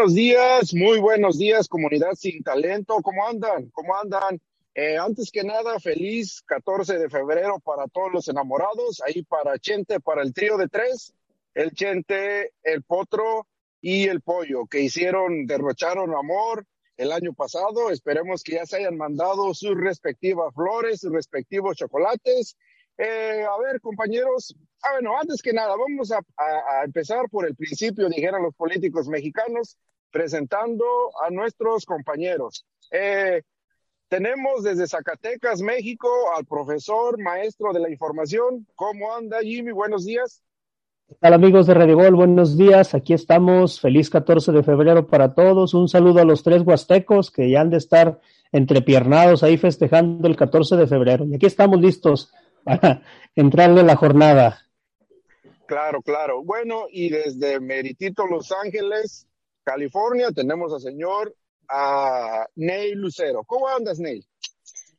buenos días, muy buenos días, comunidad sin talento. ¿Cómo andan? ¿Cómo andan? Eh, antes que nada, feliz 14 de febrero para todos los enamorados, ahí para Chente, para el trío de tres, el Chente, el Potro y el Pollo, que hicieron, derrocharon amor el año pasado. Esperemos que ya se hayan mandado sus respectivas flores, sus respectivos chocolates. Eh, a ver, compañeros, Ah, bueno, antes que nada, vamos a, empezar por el principio, dijeron los políticos mexicanos, presentando a nuestros compañeros. Eh, tenemos desde Zacatecas, México, al profesor, maestro de la información. ¿Cómo anda, Jimmy? Buenos días. Hola amigos de Radio Gol? Buenos días. Aquí estamos. Feliz 14 de febrero para todos. Un saludo a los tres huastecos que ya han de estar entrepiernados ahí festejando el 14 de febrero. Y aquí estamos listos para entrarle la jornada. Claro, claro. Bueno, y desde Meritito, Los Ángeles, California, tenemos al señor a Neil Lucero. ¿Cómo andas, Neil?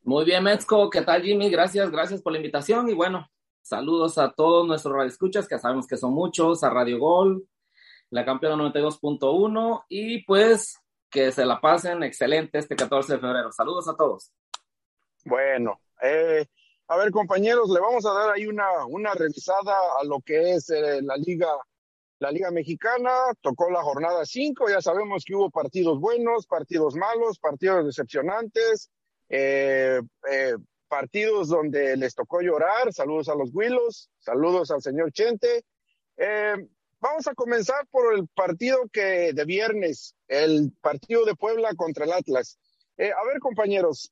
Muy bien, Metzco. ¿Qué tal, Jimmy? Gracias, gracias por la invitación. Y bueno, saludos a todos nuestros radioescuchas, que sabemos que son muchos, a Radio Gol, la campeona 92.1, y pues que se la pasen excelente este 14 de febrero. Saludos a todos. Bueno, eh, a ver, compañeros, le vamos a dar ahí una, una revisada a lo que es eh, la liga, la liga mexicana. Tocó la jornada 5, ya sabemos que hubo partidos buenos, partidos malos, partidos decepcionantes, eh, eh, partidos donde les tocó llorar. Saludos a los Willos, saludos al señor Chente. vamos a comenzar por el partido que de viernes, el partido de Puebla contra el Atlas. a ver, compañeros,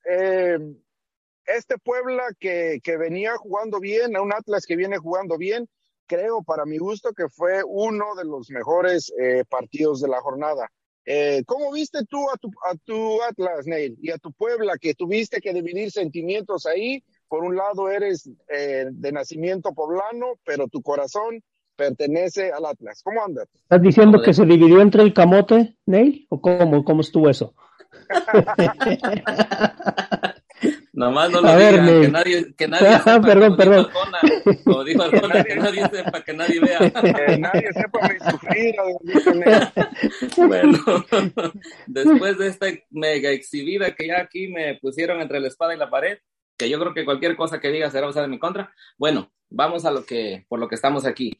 este Puebla que, que venía jugando bien, un Atlas que viene jugando bien, creo para mi gusto que fue uno de los mejores eh, partidos de la jornada. Eh, ¿Cómo viste tú a tu, a tu Atlas, Neil, y a tu Puebla, que tuviste que dividir sentimientos ahí? Por un lado eres eh, de nacimiento poblano, pero tu corazón pertenece al Atlas. ¿Cómo andas? ¿Estás diciendo que se dividió entre el camote, Neil? ¿O cómo, cómo estuvo eso? Nomás no lo digan, que nadie, que nadie sepa, perdón, perdón. como dijo Arjona, que nadie sepa, que nadie vea. Que nadie sepa mi sufrir. bueno, después de esta mega exhibida que ya aquí me pusieron entre la espada y la pared, que yo creo que cualquier cosa que diga será usada en mi contra. Bueno, vamos a lo que, por lo que estamos aquí.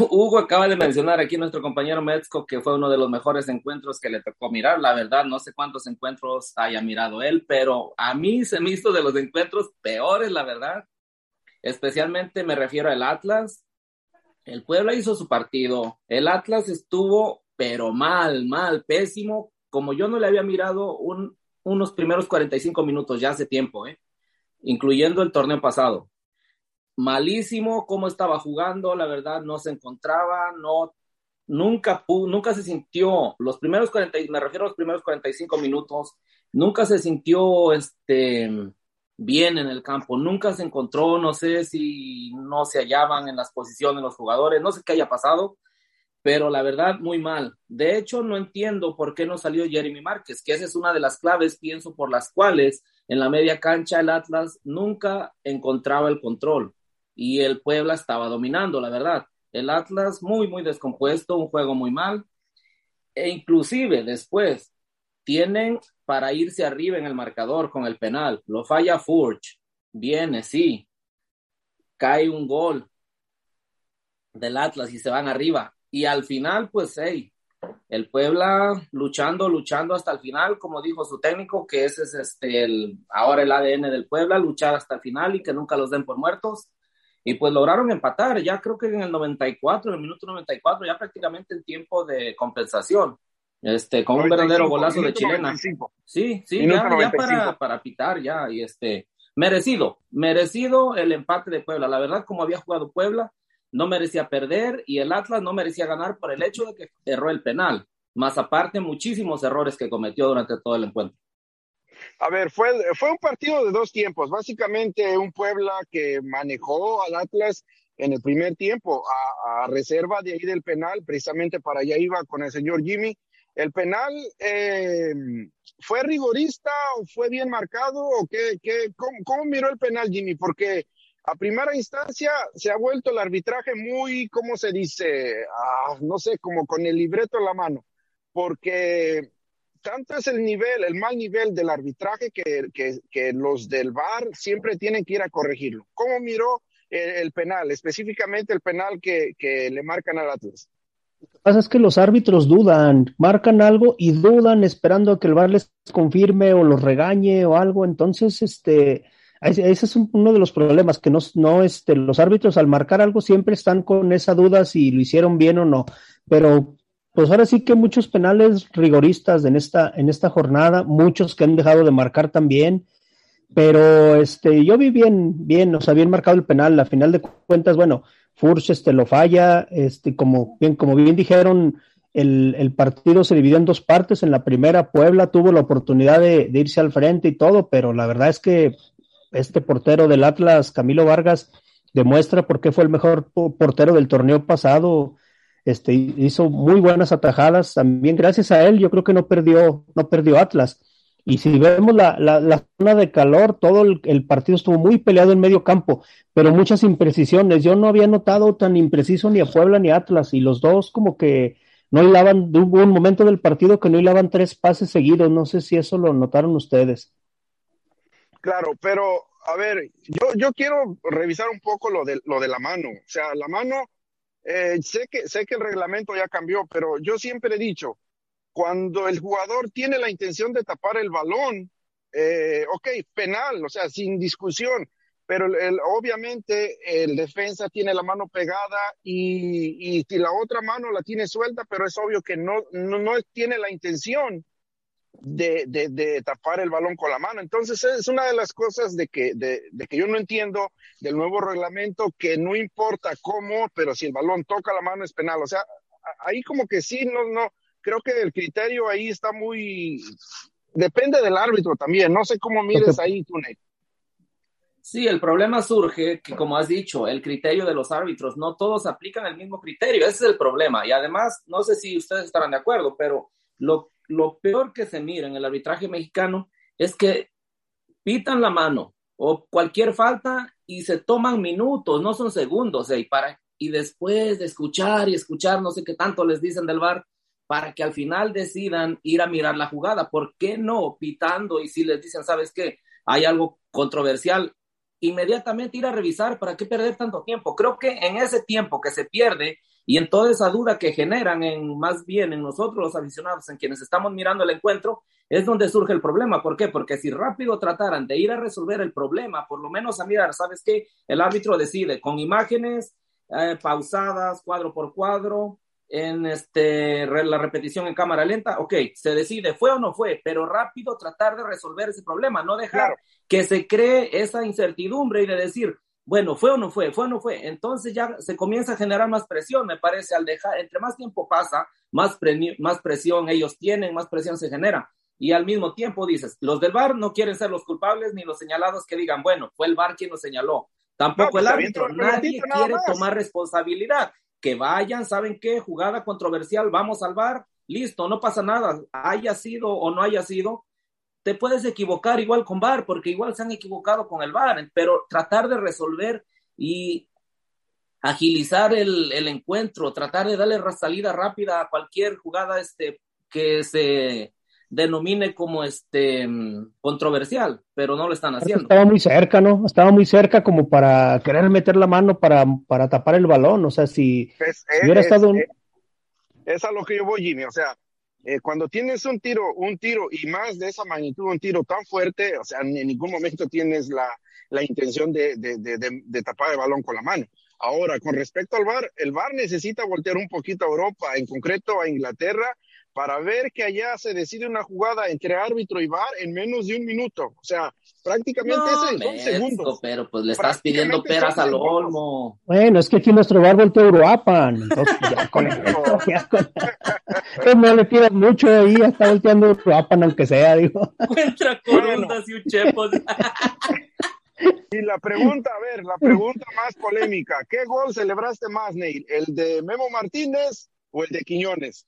Hugo acaba de mencionar aquí nuestro compañero Metzko que fue uno de los mejores encuentros que le tocó mirar. La verdad, no sé cuántos encuentros haya mirado él, pero a mí se me hizo de los encuentros peores, la verdad. Especialmente me refiero al Atlas. El Puebla hizo su partido. El Atlas estuvo, pero mal, mal, pésimo, como yo no le había mirado unos primeros 45 minutos ya hace tiempo, ¿eh? incluyendo el torneo pasado malísimo cómo estaba jugando, la verdad no se encontraba, no, nunca, nunca se sintió, los primeros 40, me refiero a los primeros 45 minutos, nunca se sintió este, bien en el campo, nunca se encontró, no sé si no se hallaban en las posiciones los jugadores, no sé qué haya pasado, pero la verdad muy mal. De hecho, no entiendo por qué no salió Jeremy Márquez, que esa es una de las claves, pienso, por las cuales en la media cancha el Atlas nunca encontraba el control y el Puebla estaba dominando, la verdad. El Atlas muy, muy descompuesto, un juego muy mal. E inclusive después tienen para irse arriba en el marcador con el penal. Lo falla Furch. Viene, sí. Cae un gol del Atlas y se van arriba. Y al final, pues, hey, el Puebla luchando, luchando hasta el final, como dijo su técnico, que ese es este, el, ahora el ADN del Puebla, luchar hasta el final y que nunca los den por muertos y pues lograron empatar, ya creo que en el 94, en el minuto 94, ya prácticamente en tiempo de compensación, este, con un verdadero golazo de chilena. Sí, sí, ya, ya, para, para pitar, ya, y este, merecido, merecido el empate de Puebla. La verdad, como había jugado Puebla, no merecía perder y el Atlas no merecía ganar por el hecho de que erró el penal, más aparte muchísimos errores que cometió durante todo el encuentro. A ver, fue, fue un partido de dos tiempos. Básicamente un Puebla que manejó al Atlas en el primer tiempo a, reserva de ahí del penal, precisamente para allá iba con el señor Jimmy. ¿El penal eh, fue rigorista o fue bien marcado o qué, qué cómo, cómo, miró el penal Jimmy? Porque a primera instancia se ha vuelto el arbitraje muy, ¿cómo se dice? Ah, no sé, como con el libreto en la mano, porque tanto es el nivel, el mal nivel del arbitraje que, los del VAR siempre tienen que ir a corregirlo. ¿Cómo miró el, penal, específicamente el penal que, que le marcan al Atlas? Lo que pasa es que los árbitros dudan, marcan algo y dudan esperando a que el VAR les confirme o los regañe o algo. Entonces, este, ese es uno de los problemas, que no, no este, los árbitros al marcar algo siempre están con esa duda si lo hicieron bien o no. Pero pues ahora sí que muchos penales rigoristas en esta, en esta jornada, muchos que han dejado de marcar también, pero este, yo vi bien, bien, o sea, bien marcado el penal, a final de cuentas, bueno, Furch este, lo falla, este, como bien, como bien dijeron, el, el, partido se dividió en dos partes, en la primera Puebla tuvo la oportunidad de, de irse al frente y todo, pero la verdad es que este portero del Atlas, Camilo Vargas, demuestra por qué fue el mejor portero del torneo pasado, este, hizo muy buenas atajadas. También gracias a él, yo creo que no perdió, no perdió Atlas. Y si vemos la, la, zona de calor, todo el, partido estuvo muy peleado en medio campo, pero muchas imprecisiones. Yo no había notado tan impreciso ni a Puebla ni a Atlas, y los dos como que no hilaban, hubo un momento del partido que no hilaban tres pases seguidos. No sé si eso lo notaron ustedes. Claro, pero a ver, yo, yo quiero revisar un poco lo de, lo de la mano. O sea, la mano eh, sé, que, sé que el reglamento ya cambió, pero yo siempre he dicho, cuando el jugador tiene la intención de tapar el balón, eh, ok, penal, o sea, sin discusión, pero el, obviamente el defensa tiene la mano pegada y, y, la otra mano la tiene suelta, pero es obvio que no, no, no tiene la intención de, de, tapar el balón con la mano. Entonces es una de las cosas de que, de, que yo no entiendo del nuevo reglamento, que no importa cómo, pero si el balón toca la mano es penal. O sea, ahí como que sí, no, no, creo que el criterio ahí está muy, depende del árbitro también. No sé cómo mires ahí, Tune. Sí, el problema surge que, como has dicho, el criterio de los árbitros, no todos aplican el mismo criterio, ese es el problema. Y además, no sé si ustedes estarán de acuerdo, pero lo lo peor que se mira en el arbitraje mexicano es que pitan la mano o cualquier falta y se toman minutos, no son segundos, y, para, y después de escuchar y escuchar, no sé qué tanto les dicen del bar, para que al final decidan ir a mirar la jugada. ¿Por qué no pitando? Y si les dicen, ¿sabes qué? Hay algo controversial, inmediatamente ir a revisar, ¿para qué perder tanto tiempo? Creo que en ese tiempo que se pierde y en toda esa duda que generan en más bien en nosotros los aficionados, en quienes estamos mirando el encuentro, es donde surge el problema. ¿Por qué? Porque si rápido trataran de ir a resolver el problema, por lo menos a mirar, ¿sabes qué? El árbitro decide con imágenes eh, pausadas, cuadro por cuadro, en este, la repetición en cámara lenta, ok, se decide, fue o no fue, pero rápido tratar de resolver ese problema, no dejar que se cree esa incertidumbre y de decir, bueno, ¿fue o no fue? ¿Fue o no fue? Entonces ya se comienza a generar más presión, me parece, al dejar, entre más tiempo pasa, más, más presión ellos tienen, más presión se genera. Y al mismo tiempo dices, los del VAR no quieren ser los culpables ni los señalados que digan, bueno, fue el VAR quien lo señaló. Tampoco pues, el árbitro, nadie quiere tomar responsabilidad. Que vayan, ¿saben qué? Jugada controversial, vamos al VAR, listo, no pasa nada, haya sido o no haya sido, te puedes equivocar igual con VAR, porque igual se han equivocado con el VAR, pero tratar de resolver y agilizar el, encuentro, tratar de darle salida rápida a cualquier jugada este, que se denomine como este controversial, pero no lo están haciendo. Estaba muy cerca, ¿no? Estaba muy cerca como para querer meter la mano para, para tapar el balón, o sea, si, hubiera estado... es a lo que yo voy, Jimmy, o sea, eh, cuando tienes un tiro, un tiro y más de esa magnitud, un tiro tan fuerte, o sea, en ningún momento tienes la, la intención de, de, de, de, tapar el balón con la mano. Ahora, con respecto al VAR, el VAR necesita voltear un poquito a Europa, en concreto a Inglaterra, para ver que allá se decide una jugada entre árbitro y VAR en menos de un minuto. O sea, prácticamente ese son segundos. Pero pues le estás pidiendo peras al olmo. Bueno, es que aquí nuestro bar voltea a Uruapan. Entonces, ya con no le pidas mucho ahí, está volteando Uruapan, aunque sea, digo. Encuentra corundas y un chepo. Y la pregunta, a ver, la pregunta más polémica, ¿qué gol celebraste más, Neil? ¿El de Memo Martínez o el de Quiñones?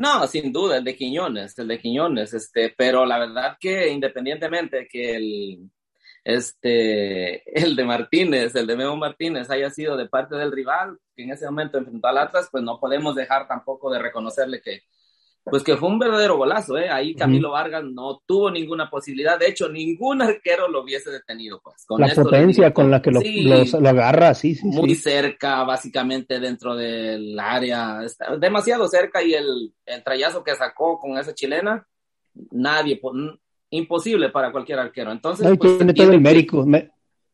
No, sin duda, el de Quiñones, el de Quiñones, este, pero la verdad que independientemente que el, este, el de Martínez, el de Memo Martínez haya sido de parte del rival, que en ese momento enfrentó al Atlas, pues no podemos dejar tampoco de reconocerle que, pues que fue un verdadero golazo, ¿eh? Ahí Camilo Vargas no tuvo ninguna posibilidad, de hecho, ningún arquero lo hubiese detenido, pues. Con la potencia con la que lo, lo, agarra, sí, sí. Muy cerca, básicamente dentro del área, demasiado cerca y el, el trayazo que sacó con esa chilena, nadie, imposible para cualquier arquero. Entonces, pues, tiene todo el mérito.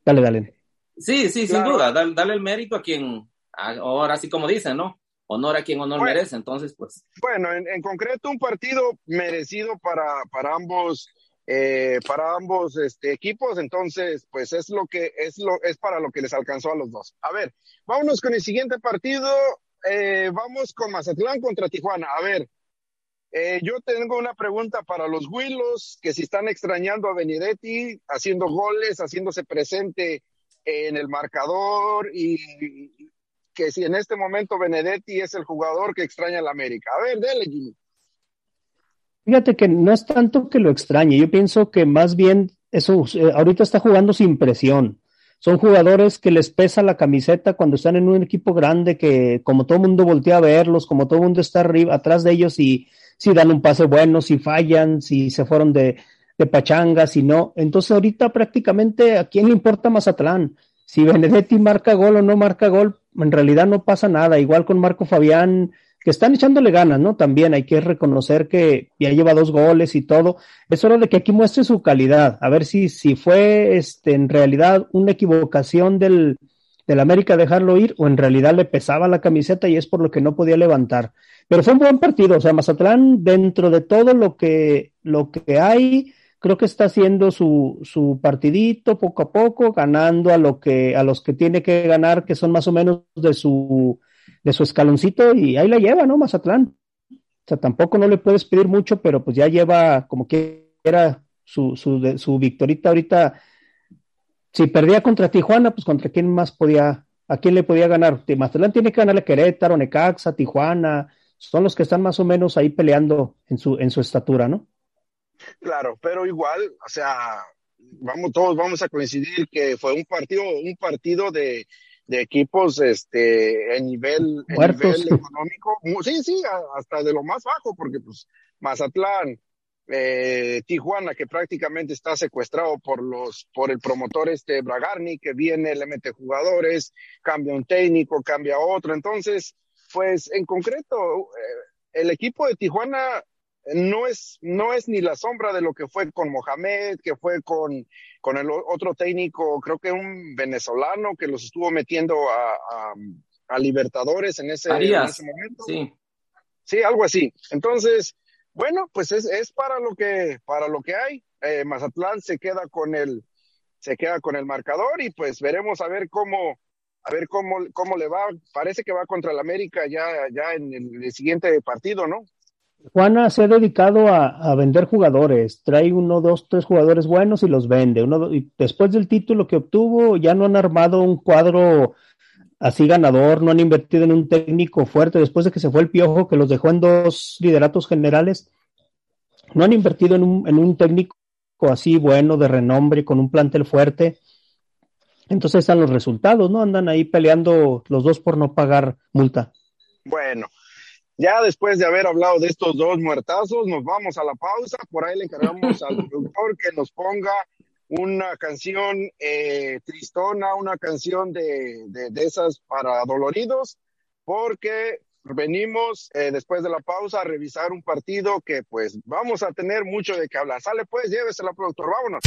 Dale, dale. Sí, sí, sin duda, dale, dale el mérito a quien, ahora sí como dicen, ¿no? Honor a quien honor merece. Entonces, pues. Bueno, en, concreto, un partido merecido para, para ambos. Eh, para ambos este, equipos, entonces, pues es lo que es lo es para lo que les alcanzó a los dos. A ver, vámonos con el siguiente partido. Eh, vamos con Mazatlán contra Tijuana. A ver, eh, yo tengo una pregunta para los Willos, que si están extrañando a Benedetti, haciendo goles, haciéndose presente en el marcador y, que si en este momento Benedetti es el jugador que extraña la América. A ver, dele, Jimmy. Fíjate que no es tanto que lo extrañe, yo pienso que más bien eso, eh, ahorita está jugando sin presión. Son jugadores que les pesa la camiseta cuando están en un equipo grande, que como todo el mundo voltea a verlos, como todo el mundo está arriba, atrás de ellos y si dan un pase bueno, si fallan, si se fueron de, de pachanga, si no. Entonces ahorita prácticamente a quién le importa Mazatlán. Si Benedetti marca gol o no marca gol, en realidad no pasa nada. Igual con Marco Fabián, que están echándole ganas, ¿no? También hay que reconocer que ya lleva dos goles y todo. Es hora de que aquí muestre su calidad. A ver si, si fue este, en realidad una equivocación del, del América dejarlo ir o en realidad le pesaba la camiseta y es por lo que no podía levantar. Pero fue un buen partido. O sea, Mazatlán, dentro de todo lo que, lo que hay, creo que está haciendo su, su partidito poco a poco, ganando a lo que, a los que tiene que ganar, que son más o menos de su, de su escaloncito, y ahí la lleva, ¿no? Mazatlán. O sea, tampoco no le puedes pedir mucho, pero pues ya lleva como que era su, su, su victorita ahorita. Si perdía contra Tijuana, pues contra quién más podía, a quién le podía ganar. Mazatlán tiene que ganarle Querétaro, Necaxa, Tijuana, son los que están más o menos ahí peleando en su, en su estatura, ¿no? Claro, pero igual, o sea, vamos, todos vamos a coincidir que fue un partido, un partido de, de equipos este en nivel, en nivel económico, sí, sí, hasta de lo más bajo, porque pues Mazatlán, eh, Tijuana, que prácticamente está secuestrado por los, por el promotor este Bragarni, que viene, le mete jugadores, cambia un técnico, cambia otro. Entonces, pues en concreto, eh, el equipo de Tijuana no es, no es ni la sombra de lo que fue con Mohamed, que fue con, con el otro técnico, creo que un venezolano que los estuvo metiendo a, a, Libertadores en ese, momento. Sí. sí, algo así. Entonces, bueno, pues es, es para lo que, para lo que hay. Eh, Mazatlán se queda con el, se queda con el marcador y pues veremos a ver cómo, a ver cómo, cómo le va. Parece que va contra el América ya, ya en el siguiente partido, ¿no? Juana se ha dedicado a, vender jugadores, trae uno, dos, tres jugadores buenos y los vende. Uno, y después del título que obtuvo, ya no han armado un cuadro así ganador, no han invertido en un técnico fuerte. Después de que se fue el Piojo, que los dejó en dos lideratos generales, no han invertido en un, en un técnico así bueno, de renombre, con un plantel fuerte. Entonces están los resultados, ¿no? Andan ahí peleando los dos por no pagar multa. Bueno, ya después de haber hablado de estos dos muertazos, nos vamos a la pausa. Por ahí le encargamos al productor que nos ponga una canción eh, tristona, una canción de, de, esas para doloridos, porque venimos eh, después de la pausa a revisar un partido que pues vamos a tener mucho de qué hablar. Sale pues, llévesela, productor, vámonos.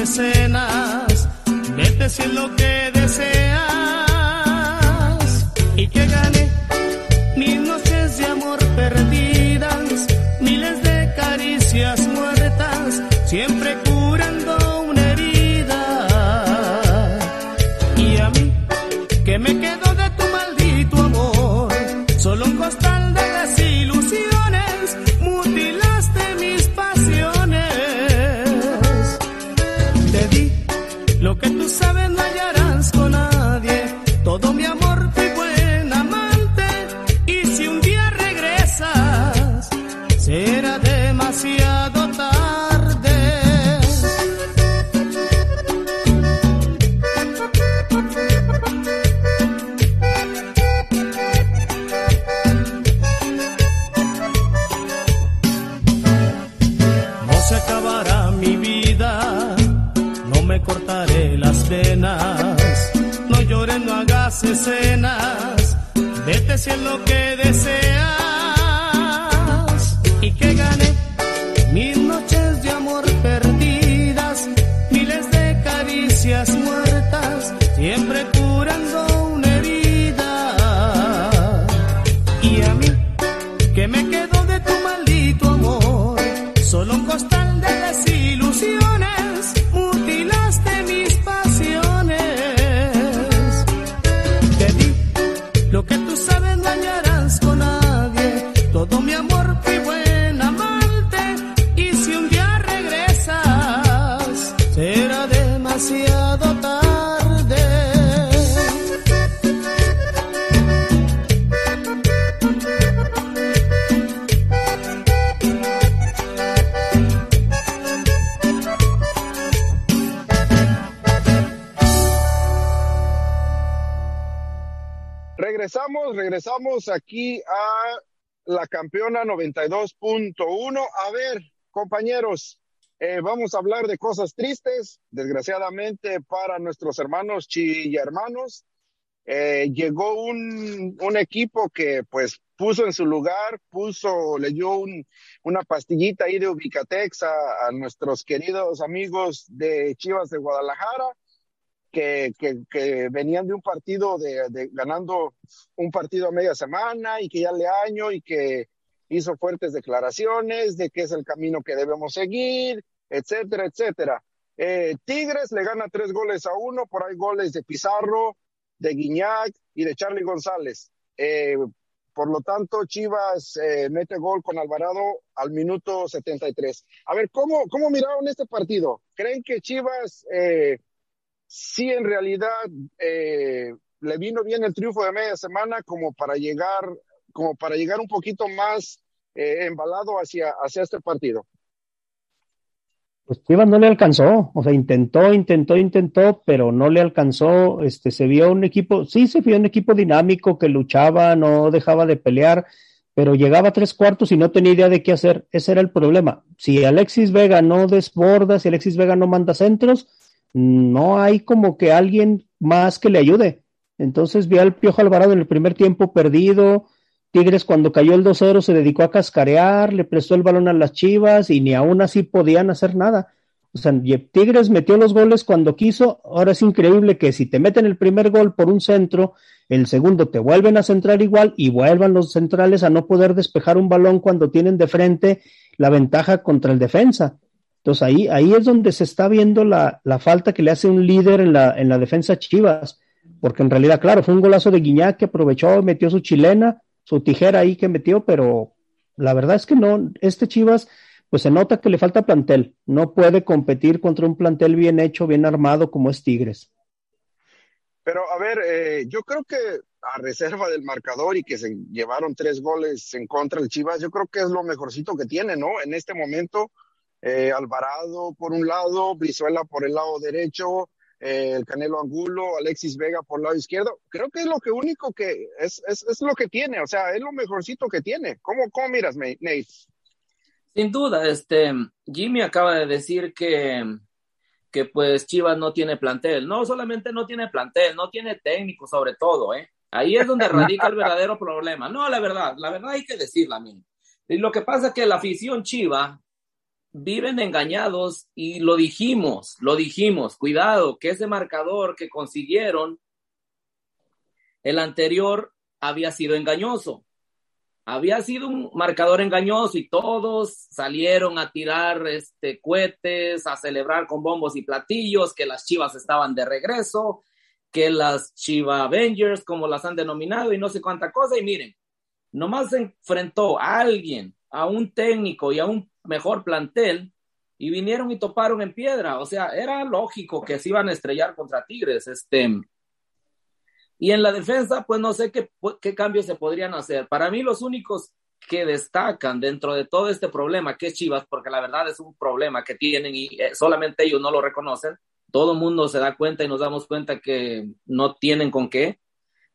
Escenas. Vete si es lo que curando Regresamos, aquí a la campeona 92.1. A ver, compañeros, eh, vamos a hablar de cosas tristes, desgraciadamente para nuestros hermanos chilla hermanos. Eh, llegó un, un equipo que pues puso en su lugar, puso, le dio un, una pastillita ahí de Ubicatex a nuestros queridos amigos de Chivas de Guadalajara que, venían de un partido de, ganando un partido a media semana y que ya le año y que hizo fuertes declaraciones de que es el camino que debemos seguir, etcétera, etcétera. Eh, Tigres le gana tres goles a uno, por ahí goles de Pizarro, de Guiñac y de Charlie González. Eh, por lo tanto, Chivas eh, mete gol con Alvarado al minuto 73. A ver, ¿cómo, cómo miraron este partido? ¿Creen que Chivas eh, sí en realidad eh, le vino bien el triunfo de media semana como para llegar, como para llegar un poquito más eh, embalado hacia, hacia este partido. Pues Chivas no le alcanzó, o sea, intentó, intentó, intentó, pero no le alcanzó, este, se vio un equipo, sí se vio un equipo dinámico que luchaba, no dejaba de pelear, pero llegaba a tres cuartos y no tenía idea de qué hacer, ese era el problema. Si Alexis Vega no desborda, si Alexis Vega no manda centros, no hay como que alguien más que le ayude. Entonces vi al Piojo Alvarado en el primer tiempo perdido. Tigres cuando cayó el 2-0 se dedicó a cascarear, le prestó el balón a las Chivas y ni aún así podían hacer nada. O sea, Tigres metió los goles cuando quiso. Ahora es increíble que si te meten el primer gol por un centro, el segundo te vuelven a centrar igual y vuelvan los centrales a no poder despejar un balón cuando tienen de frente la ventaja contra el defensa. Entonces ahí, ahí es donde se está viendo la, la falta que le hace un líder en la, en la defensa Chivas, porque en realidad, claro, fue un golazo de Guiñac que aprovechó, metió su chilena, su tijera ahí que metió, pero la verdad es que no, este Chivas, pues se nota que le falta plantel, no puede competir contra un plantel bien hecho, bien armado como es Tigres. Pero a ver, eh, yo creo que a reserva del marcador y que se llevaron tres goles en contra del Chivas, yo creo que es lo mejorcito que tiene, ¿no? En este momento, eh, Alvarado por un lado, Brizuela por el lado derecho, eh, el Canelo Angulo, Alexis Vega por el lado izquierdo. Creo que es lo que único que es, es, es lo que tiene, o sea, es lo mejorcito que tiene. ¿Cómo, cómo miras, Nate? Sin duda, este Jimmy acaba de decir que, que pues Chivas no tiene plantel. No solamente no tiene plantel, no tiene técnico sobre todo, ¿eh? Ahí es donde radica el verdadero problema. No, la verdad, la verdad hay que decirla, mí. Y lo que pasa es que la afición Chiva viven engañados y lo dijimos, lo dijimos, cuidado, que ese marcador que consiguieron, el anterior había sido engañoso. Había sido un marcador engañoso y todos salieron a tirar este, cohetes, a celebrar con bombos y platillos que las chivas estaban de regreso, que las Chiva Avengers, como las han denominado, y no sé cuánta cosa. Y miren, nomás se enfrentó a alguien, a un técnico y a un mejor plantel y vinieron y toparon en piedra. O sea, era lógico que se iban a estrellar contra Tigres. Este, y en la defensa, pues no sé qué, qué cambios se podrían hacer. Para mí, los únicos que destacan dentro de todo este problema que es Chivas, porque la verdad es un problema que tienen y eh, solamente ellos no lo reconocen, todo el mundo se da cuenta y nos damos cuenta que no tienen con qué.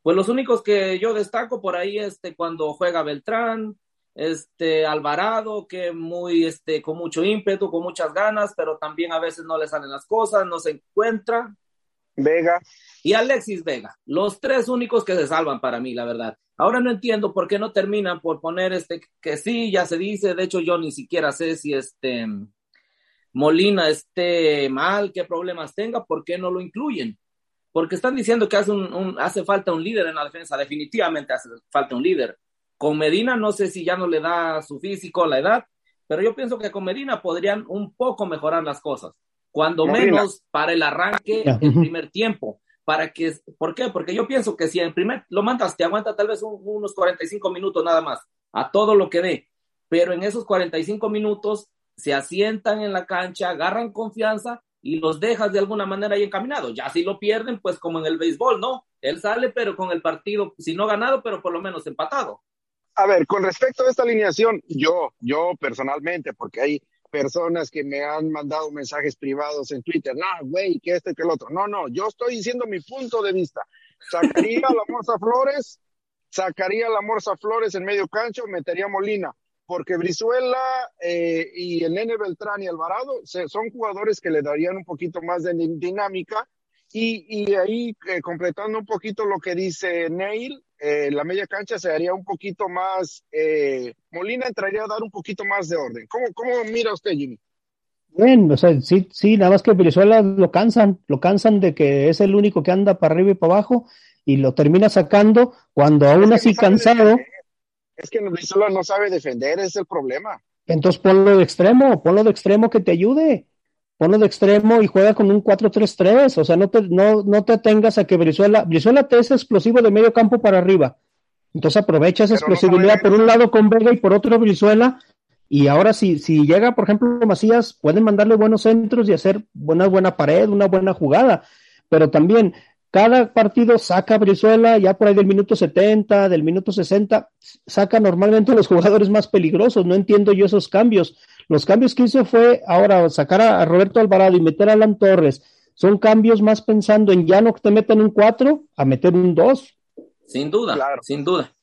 Pues los únicos que yo destaco por ahí, este, cuando juega Beltrán, este Alvarado, que muy, este, con mucho ímpetu, con muchas ganas, pero también a veces no le salen las cosas, no se encuentra. Vega. Y Alexis Vega, los tres únicos que se salvan para mí, la verdad. Ahora no entiendo por qué no terminan por poner este, que sí, ya se dice, de hecho yo ni siquiera sé si este Molina esté mal, qué problemas tenga, por qué no lo incluyen. Porque están diciendo que hace, un, hace falta un líder en la defensa, definitivamente hace falta un líder con Medina no sé si ya no le da su físico, la edad, pero yo pienso que con Medina podrían un poco mejorar las cosas, cuando menos para el arranque el primer tiempo. Para que, ¿Por qué? Porque yo pienso que si en primer lo mandas, te aguanta tal vez unos 45 minutos nada más, a todo lo que dé, pero en esos 45 minutos se asientan en la cancha, agarran confianza y los dejas de alguna manera ahí encaminados. Ya si lo pierden, pues como en el béisbol, ¿no? Él sale, pero con el partido, si no ganado, pero por lo menos empatado. A ver, con respecto a esta alineación, yo, yo personalmente, porque hay personas que me han mandado mensajes privados en Twitter, no, güey, que este, que el otro. No, no, yo estoy diciendo mi punto de vista. Sacaría la Morsa Flores, sacaría la Morsa Flores en medio cancho, metería Molina, porque Brizuela eh, y el Nene Beltrán y Alvarado son jugadores que le darían un poquito más de dinámica. Y, y ahí, eh, completando un poquito lo que dice Neil, eh, la media cancha se haría un poquito más, eh, Molina entraría a dar un poquito más de orden. ¿Cómo, cómo mira usted, Jimmy? Bien, o sea, sí, sí, nada más que Brizuela lo cansan, lo cansan de que es el único que anda para arriba y para abajo y lo termina sacando cuando aún así cansado. Es que Brizuela no sabe defender, es el problema. Entonces ponlo de extremo, ponlo de extremo que te ayude ponlo de extremo y juega con un 4-3-3, o sea, no te, no, no te tengas a que Brizuela, Brizuela te es explosivo de medio campo para arriba, entonces aprovecha esa explosividad por un lado con Vega y por otro Brizuela, y ahora si, si llega, por ejemplo, Macías, pueden mandarle buenos centros y hacer una buena pared, una buena jugada, pero también cada partido saca Brizuela, ya por ahí del minuto 70, del minuto 60, saca normalmente los jugadores más peligrosos, no entiendo yo esos cambios, los cambios que hizo fue ahora sacar a Roberto Alvarado y meter a Alan Torres. Son cambios más pensando en ya no que te metan un 4 a meter un 2. Sin duda, claro. sin duda.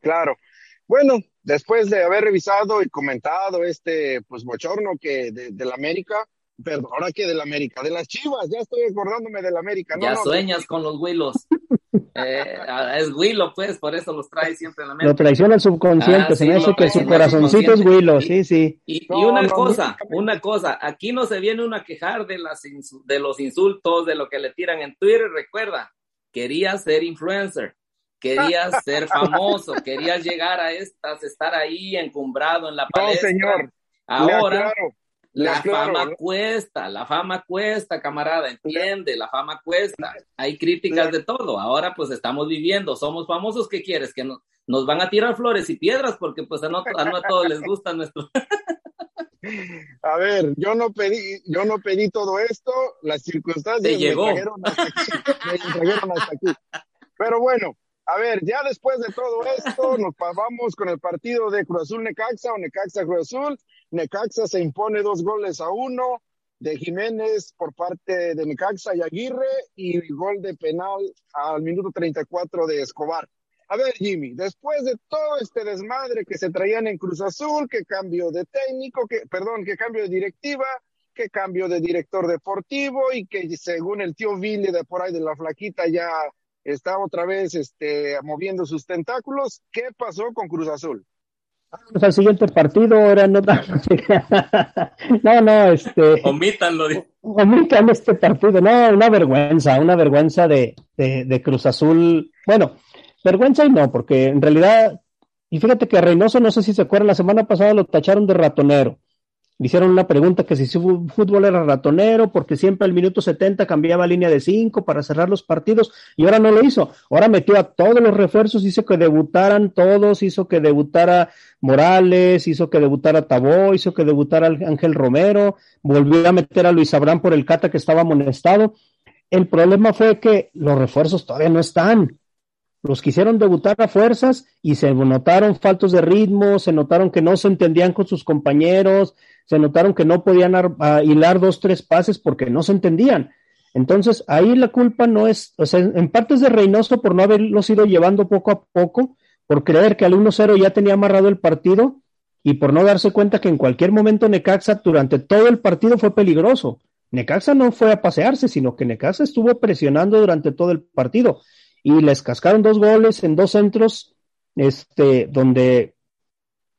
Claro. Bueno, después de haber revisado y comentado este pues bochorno que de, la América, perdón, ahora que de la América, de las Chivas, ya estoy acordándome de la América. ya sueñas con los Willos. Eh, es Willow, pues, por eso los trae siempre en la mente. Lo traiciona el subconsciente, ah, se me hace que su corazoncito es Willow, sí, sí. Y, una cosa, una cosa, aquí no se viene una a quejar de, las de los insultos, de lo que le tiran en Twitter, recuerda, quería ser influencer, quería ser famoso, quería llegar a estas, estar ahí encumbrado en la palestra. No, señor. Ahora, la fama cuesta, la fama cuesta, camarada, entiende, la fama cuesta. Hay críticas de todo. Ahora pues estamos viviendo, somos famosos, ¿qué quieres? Que nos van a tirar flores y piedras porque pues a no, a, todos les gusta nuestro... A ver, yo no pedí, yo no pedí todo esto, las circunstancias me trajeron hasta aquí, me trajeron hasta aquí. Pero bueno, a ver, ya después de todo esto, nos vamos con el partido de Cruz Azul Necaxa o Necaxa Cruz Azul. Necaxa se impone dos goles a uno de Jiménez por parte de Necaxa y Aguirre y gol de penal al minuto 34 de Escobar. A ver, Jimmy, después de todo este desmadre que se traían en Cruz Azul, que cambio de técnico, que, perdón, que cambio de directiva, que cambio de director deportivo y que según el tío Billy de por ahí de la flaquita ya está otra vez este, moviendo sus tentáculos. ¿Qué pasó con Cruz Azul? Pues al siguiente partido era no no no este omítanlo omitan este partido no una vergüenza una vergüenza de, de, de, Cruz Azul bueno vergüenza y no porque en realidad y fíjate que Reynoso no sé si se acuerdan la semana pasada lo tacharon de ratonero le hicieron una pregunta que si su fútbol era ratonero, porque siempre al minuto 70 cambiaba línea de 5 para cerrar los partidos, y ahora no lo hizo. Ahora metió a todos los refuerzos, hizo que debutaran todos, hizo que debutara Morales, hizo que debutara Tabó, hizo que debutara Ángel Romero, volvió a meter a Luis Abrán por el Cata que estaba amonestado. El problema fue que los refuerzos todavía no están. Los quisieron debutar a fuerzas y se notaron faltos de ritmo, se notaron que no se entendían con sus compañeros, se notaron que no podían hilar dos, tres pases porque no se entendían. Entonces, ahí la culpa no es, o sea, en parte es de Reynoso por no haberlos ido llevando poco a poco, por creer que al 1-0 ya tenía amarrado el partido y por no darse cuenta que en cualquier momento Necaxa durante todo el partido fue peligroso. Necaxa no fue a pasearse, sino que Necaxa estuvo presionando durante todo el partido y les cascaron dos goles en dos centros, este, donde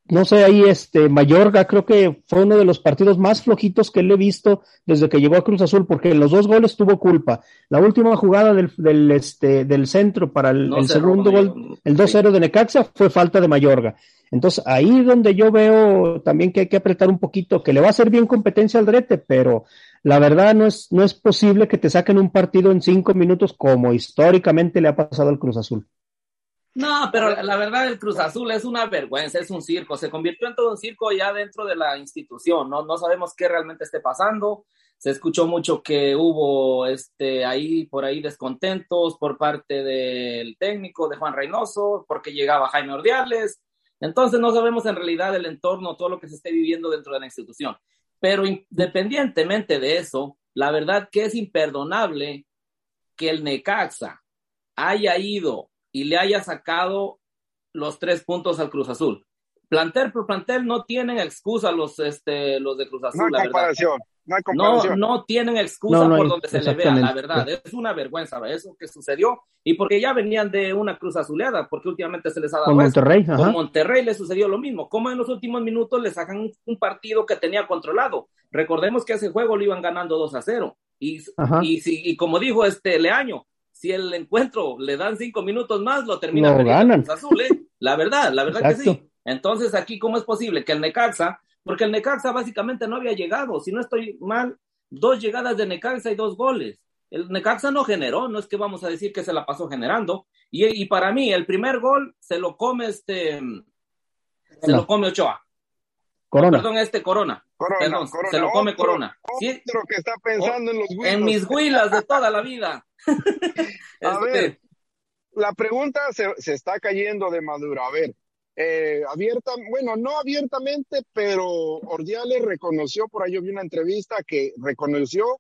no sé, ahí este Mayorga creo que fue uno de los partidos más flojitos que le he visto desde que llegó a Cruz Azul, porque en los dos goles tuvo culpa. La última jugada del, del, este, del centro para el, segundo gol, el 2-0 de Necaxa, fue falta de Mayorga. Entonces, ahí donde yo veo también que hay que apretar un poquito, que le va a hacer bien competencia al Drete, pero la verdad no es, no es posible que te saquen un partido en cinco minutos como históricamente le ha pasado al Cruz Azul. No, pero la verdad el Cruz Azul es una vergüenza, es un circo, se convirtió en todo un circo ya dentro de la institución, no, no sabemos qué realmente esté pasando, se escuchó mucho que hubo este, ahí por ahí descontentos por parte del técnico de Juan Reynoso, porque llegaba Jaime Ordiales, entonces no sabemos en realidad el entorno, todo lo que se esté viviendo dentro de la institución, pero independientemente de eso, la verdad que es imperdonable que el Necaxa haya ido y le haya sacado los tres puntos al Cruz Azul. Plantel por plantel no tienen excusa los, este, los de Cruz Azul. No hay comparación. No, no, no, tienen excusa por donde se le vea, la verdad. Es una vergüenza eso que sucedió. Y porque ya venían de una cruz azuleada, porque últimamente se les ha dado. Con Monterrey. Con Monterrey le sucedió lo mismo. Como en los últimos minutos le sacan un, partido que tenía controlado. Recordemos que ese juego lo iban ganando 2 a 0. Y, y, si, y como dijo este Leaño, si el encuentro le dan cinco minutos más, lo termina no ganan. Azul, ¿eh? La verdad, la verdad que sí. Entonces, aquí, ¿cómo es posible que el Necaxa, porque el Necaxa básicamente no había llegado, si no estoy mal, dos llegadas de Necaxa y dos goles. El Necaxa no generó, no es que vamos a decir que se la pasó generando. Y, para mí, el primer gol se lo come este, se lo come Ochoa. Corona. perdón, este Corona. Corona, se lo come Corona. ¿Sí? que está pensando en los En mis huilas de toda la vida. a este, ver, la pregunta se, se, está cayendo de madura. A ver, eh, abierta, bueno, no abiertamente, pero Ordiales reconoció, por ahí yo vi una entrevista que reconoció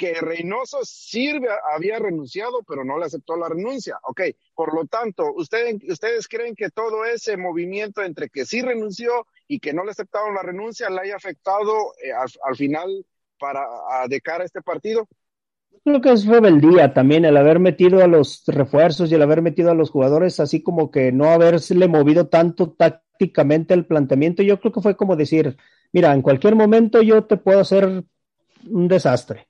que Reynoso sirve, había renunciado, pero no le aceptó la renuncia. Ok, por lo tanto, ¿ustedes, ¿ustedes creen que todo ese movimiento entre que sí renunció y que no le aceptaron la renuncia le haya afectado eh, al, final para de cara a este partido? Creo que es rebeldía también el haber metido a los refuerzos y el haber metido a los jugadores, así como que no haberle movido tanto tácticamente el planteamiento. Yo creo que fue como decir, mira, en cualquier momento yo te puedo hacer un desastre.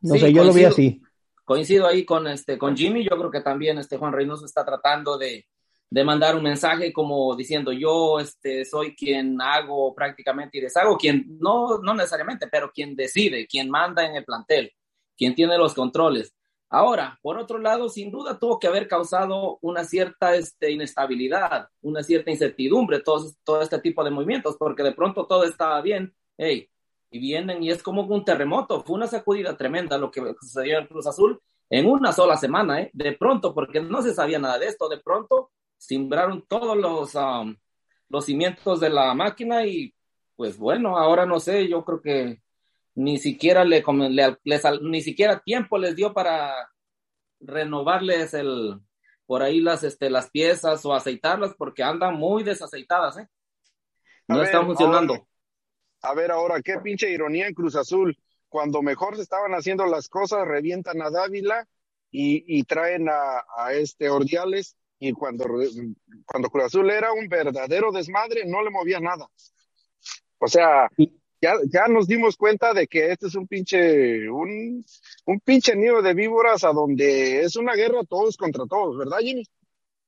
No sé, yo lo vi así. Coincido ahí con este, con Jimmy, yo creo que también este Juan Reynoso está tratando de, de mandar un mensaje como diciendo yo este, soy quien hago prácticamente y deshago, quien no, no necesariamente, pero quien decide, quien manda en el plantel quien tiene los controles. Ahora, por otro lado, sin duda tuvo que haber causado una cierta este, inestabilidad, una cierta incertidumbre, todo, todo este tipo de movimientos, porque de pronto todo estaba bien, hey, y vienen y es como un terremoto, fue una sacudida tremenda lo que sucedió en Cruz Azul en una sola semana, ¿eh? de pronto, porque no se sabía nada de esto, de pronto simbraron todos los, um, los cimientos de la máquina y pues bueno, ahora no sé, yo creo que ni siquiera le, ni siquiera tiempo les dio para renovarles el, por ahí las, este, las piezas o aceitarlas porque andan muy desaceitadas, ¿eh? No están funcionando. a ver ahora, qué pinche ironía en Cruz Azul. Cuando mejor se estaban haciendo las cosas, revientan a Dávila y, traen a, a, este Ordiales y cuando, cuando Cruz Azul era un verdadero desmadre, no le movía nada. O sea, ya, ya nos dimos cuenta de que este es un pinche, un, un pinche nido de víboras a donde es una guerra todos contra todos, ¿verdad, Jimmy?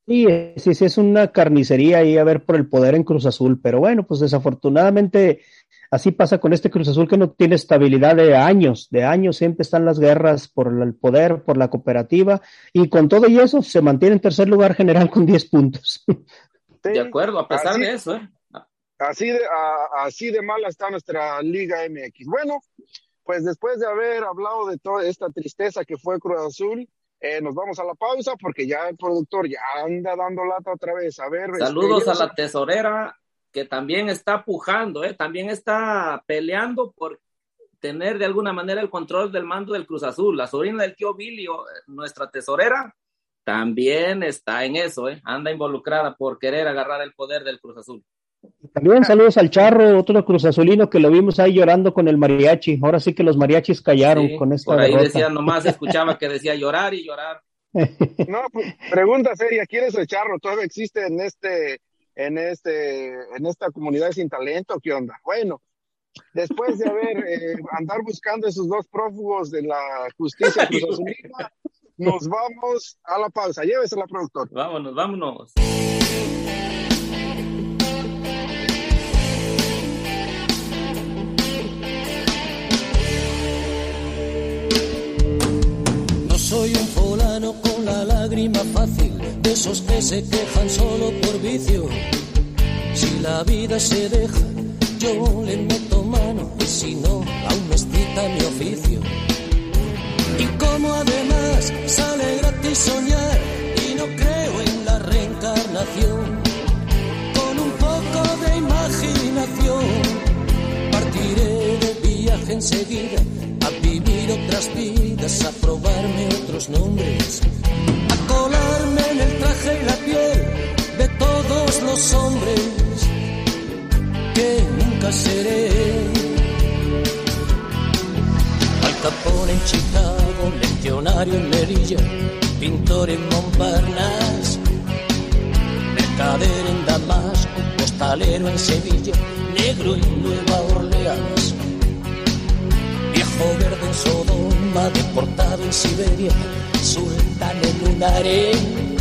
Sí, sí, sí, es una carnicería ahí a ver por el poder en Cruz Azul, pero bueno, pues desafortunadamente así pasa con este Cruz Azul que no tiene estabilidad de años, de años siempre están las guerras por el poder, por la cooperativa, y con todo y eso se mantiene en tercer lugar general con 10 puntos. de acuerdo, a pesar de eso, ¿eh? Así de, así de mala está nuestra Liga MX. Bueno, pues después de haber hablado de toda esta tristeza que fue Cruz Azul, eh, nos vamos a la pausa porque ya el productor ya anda dando lata otra vez. A ver. Este, Saludos a la tesorera que también está pujando, ¿eh? también está peleando por tener de alguna manera el control del mando del Cruz Azul. La sobrina del tío Billy, nuestra tesorera, también está en eso, ¿eh? anda involucrada por querer agarrar el poder del Cruz Azul. También saludos al Charro, otro Cruz Azulino que lo vimos ahí llorando con el mariachi. Ahora sí que los mariachis callaron con esta Por ahí decía, nomás escuchaba que decía llorar y llorar. No, pues, pregunta seria, ¿quién es el Charro? ¿Todavía existe en este, en este, en esta comunidad sin talento? ¿Qué onda? Bueno, después de haber eh, andar buscando esos dos prófugos de la justicia Cruz Azulina, nos vamos a la pausa. Llévese la productora. Vámonos, vámonos. Soy un fulano con la lágrima fácil, de esos que se quejan solo por vicio. Si la vida se deja, yo le meto mano, y si no, aún me excita mi oficio. Y como además sale gratis soñar, y no creo en la reencarnación, con un poco de imaginación, partiré de viaje enseguida a vivir otras vidas, a probarme otros nombres, a colarme en el traje y la piel de todos los hombres que nunca seré. Al Capone en Chicago, leccionario en Merilla, pintor en Montparnasse, mercader en Damasco, postalero en Sevilla, negro en Nueva Orleans verde en Sodoma, deportado en Siberia, sultán en un harén.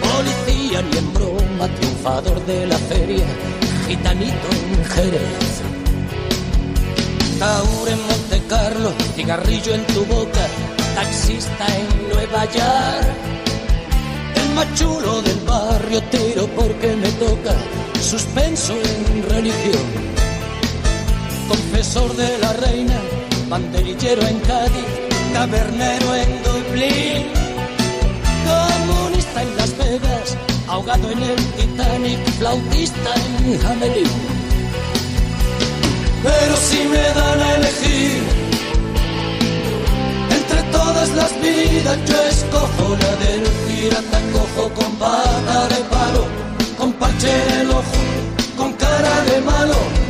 Policía ni en broma, triunfador de la feria, gitanito en Jerez. Taur en Monte Carlo, cigarrillo en tu boca, taxista en Nueva York. El machulo del barrio tiro porque me toca, suspenso en religión confesor de la reina, banderillero en Cádiz, tabernero en Dublín, comunista en Las Vegas, ahogado en el Titanic, flautista en Hamelin. Pero si me dan a elegir entre todas las vidas, yo escojo la del pirata cojo con pata de palo, con parche en el ojo, con cara de malo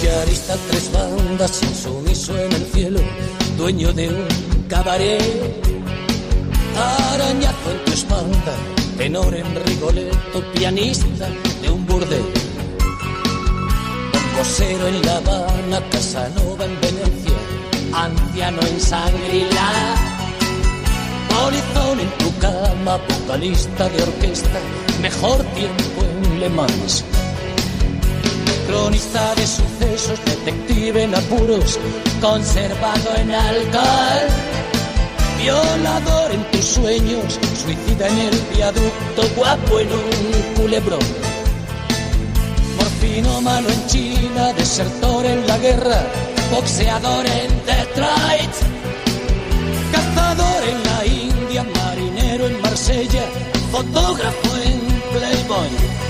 Villarista, tres bandas, insumiso en el cielo, dueño de un cabaret. Arañazo en tu espalda, tenor en Rigoletto, pianista de un burdel. Cosero en La Habana, Casanova en Venecia, anciano en Sangrila. Polizón en tu cama, vocalista de orquesta, mejor tiempo en Le Mans cronista de sucesos, detective en apuros, conservado en alcohol. violador en tus sueños, suicida en el viaducto, guapo en un culebrón. Morfino malo en China, desertor en la guerra, boxeador en Detroit, cazador en la India, marinero en Marsella, fotógrafo en Playboy.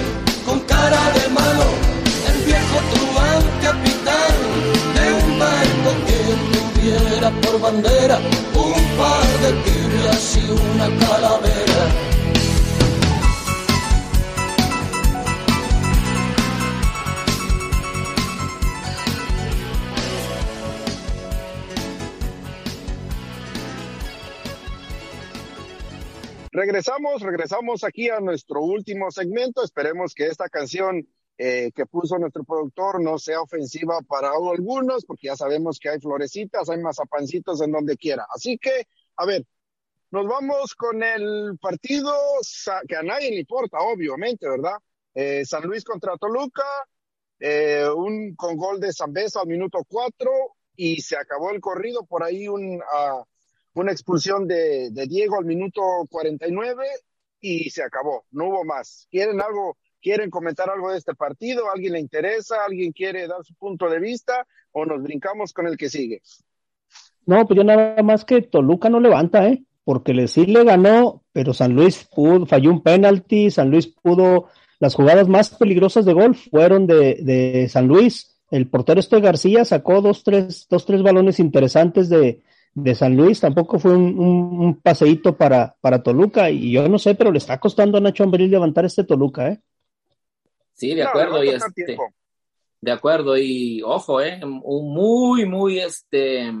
de malo, el viejo truán capitán de un barco que tuviera por bandera un par de tibias y una calavera. Regresamos, regresamos aquí a nuestro último segmento. Esperemos que esta canción eh, que puso nuestro productor no sea ofensiva para algunos, porque ya sabemos que hay florecitas, hay mazapancitos en donde quiera. Así que, a ver, nos vamos con el partido que a nadie le importa, obviamente, ¿verdad? Eh, San Luis contra Toluca, eh, un con gol de Zambeso al minuto cuatro y se acabó el corrido por ahí un, ah, una expulsión de, Diego al minuto 49 y se acabó, no hubo más. ¿Quieren algo, quieren comentar algo de este partido? ¿Alguien le interesa? ¿Alguien quiere dar su punto de vista? ¿O nos brincamos con el que sigue? No, pues yo nada más que Toluca no levanta, ¿eh? Porque le sí le ganó, pero San Luis pudo, falló un penalti, San Luis pudo, las jugadas más peligrosas de gol fueron de, de San Luis. El portero este García sacó dos, tres, dos, tres balones interesantes de, de San Luis, tampoco fue un, un, un paseíto para, para Toluca, y yo no sé, pero le está costando a Nacho Ambriz levantar este Toluca, ¿eh? Sí, de acuerdo. Y este, tiempo. de acuerdo. Y ojo, eh, un muy, muy, este,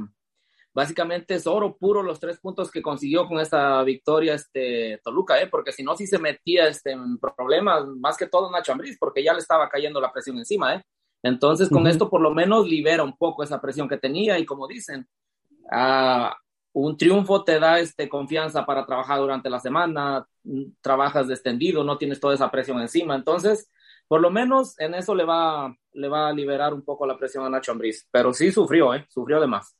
básicamente es oro puro los tres puntos que consiguió con esta victoria este Toluca, eh, porque si no, sí se metía este, en problemas, más que todo Nacho Ambriz, porque ya le estaba cayendo la presión encima, eh. Entonces, con esto por lo menos libera un poco esa presión que tenía y como dicen, ah, un triunfo te da este, confianza para trabajar durante la semana, trabajas extendido, no tienes toda esa presión encima. Entonces, por lo menos en eso le va, le va a liberar un poco la presión a Nacho Ambriz. Pero sí sufrió, ¿eh? Sufrió de más.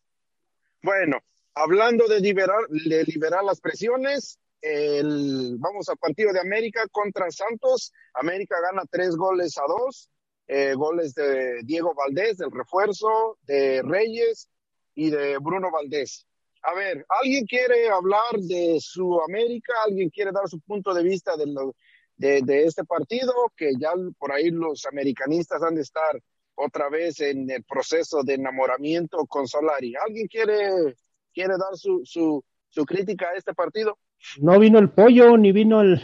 Bueno, hablando de liberar, de liberar las presiones, el, vamos al partido de América contra Santos. América gana tres goles a dos, eh, goles de Diego Valdés, del refuerzo, de Reyes y de Bruno Valdés. A ver, ¿alguien quiere hablar de su América? ¿Alguien quiere dar su punto de vista de, lo, de, de este partido? Que ya por ahí los americanistas han de estar otra vez en el proceso de enamoramiento con Solari. ¿Alguien quiere, quiere dar su, su, su crítica a este partido? No vino el pollo, ni vino el,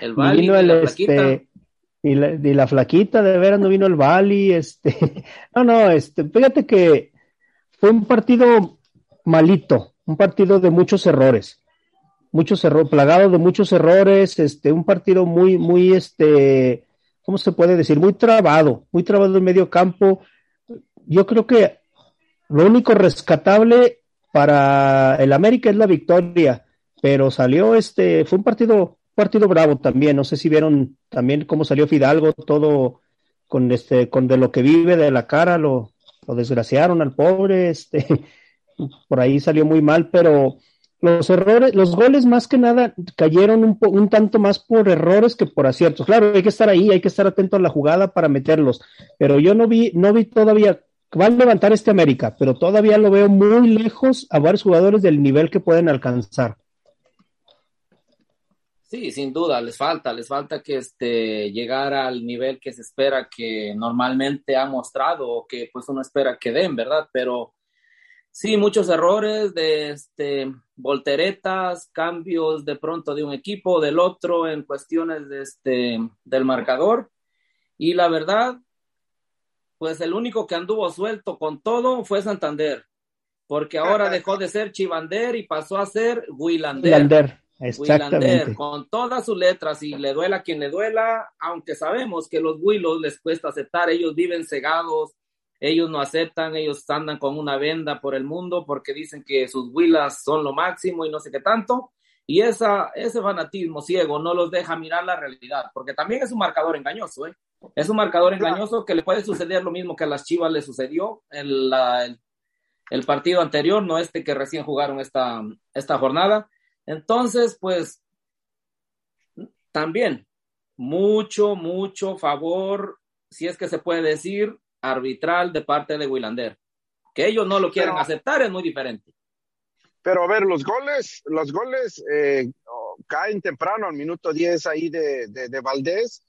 El ni Bali, vino la el flaquita. este, y la, y la flaquita, de veras no vino el Bali, este, no, no, este, fíjate que fue un partido malito, un partido de muchos errores, muchos errores, plagado de muchos errores, este, un partido muy, muy, este, ¿cómo se puede decir? Muy trabado, muy trabado en medio campo. Yo creo que lo único rescatable para el América es la victoria, pero salió este, fue un partido, partido bravo también. No sé si vieron también cómo salió Fidalgo, todo con este, con de lo que vive de la cara, lo, lo desgraciaron al pobre, este, por ahí salió muy mal, pero los errores, los goles más que nada cayeron un, un tanto más por errores que por aciertos. Claro, hay que estar ahí, hay que estar atento a la jugada para meterlos, pero yo no vi, no vi todavía, va a levantar este América, pero todavía lo veo muy lejos a varios jugadores del nivel que pueden alcanzar. Sí, sin duda, les falta, les falta que este, llegar al nivel que se espera que normalmente ha mostrado o que pues uno espera que den, ¿verdad? Pero sí, muchos errores de este, volteretas, cambios de pronto de un equipo, del otro en cuestiones de este, del marcador. Y la verdad, pues el único que anduvo suelto con todo fue Santander porque ahora dejó de ser Chivander y pasó a ser Wilander. Exactamente. con todas sus letras y le duela a quien le duela, aunque sabemos que los Willows les cuesta aceptar, ellos viven cegados, ellos no aceptan, ellos andan con una venda por el mundo porque dicen que sus Willas son lo máximo y no sé qué tanto. Y esa, ese fanatismo ciego no los deja mirar la realidad, porque también es un marcador engañoso, ¿eh? Es un marcador engañoso que le puede suceder lo mismo que a las Chivas le sucedió en la, el, el partido anterior, no este que recién jugaron esta, esta jornada. Entonces, pues, también mucho, mucho favor, si es que se puede decir, arbitral de parte de Willander. Que ellos no lo quieren aceptar es muy diferente. Pero a ver, los goles, los goles eh, caen temprano al minuto 10 ahí de, de, de Valdés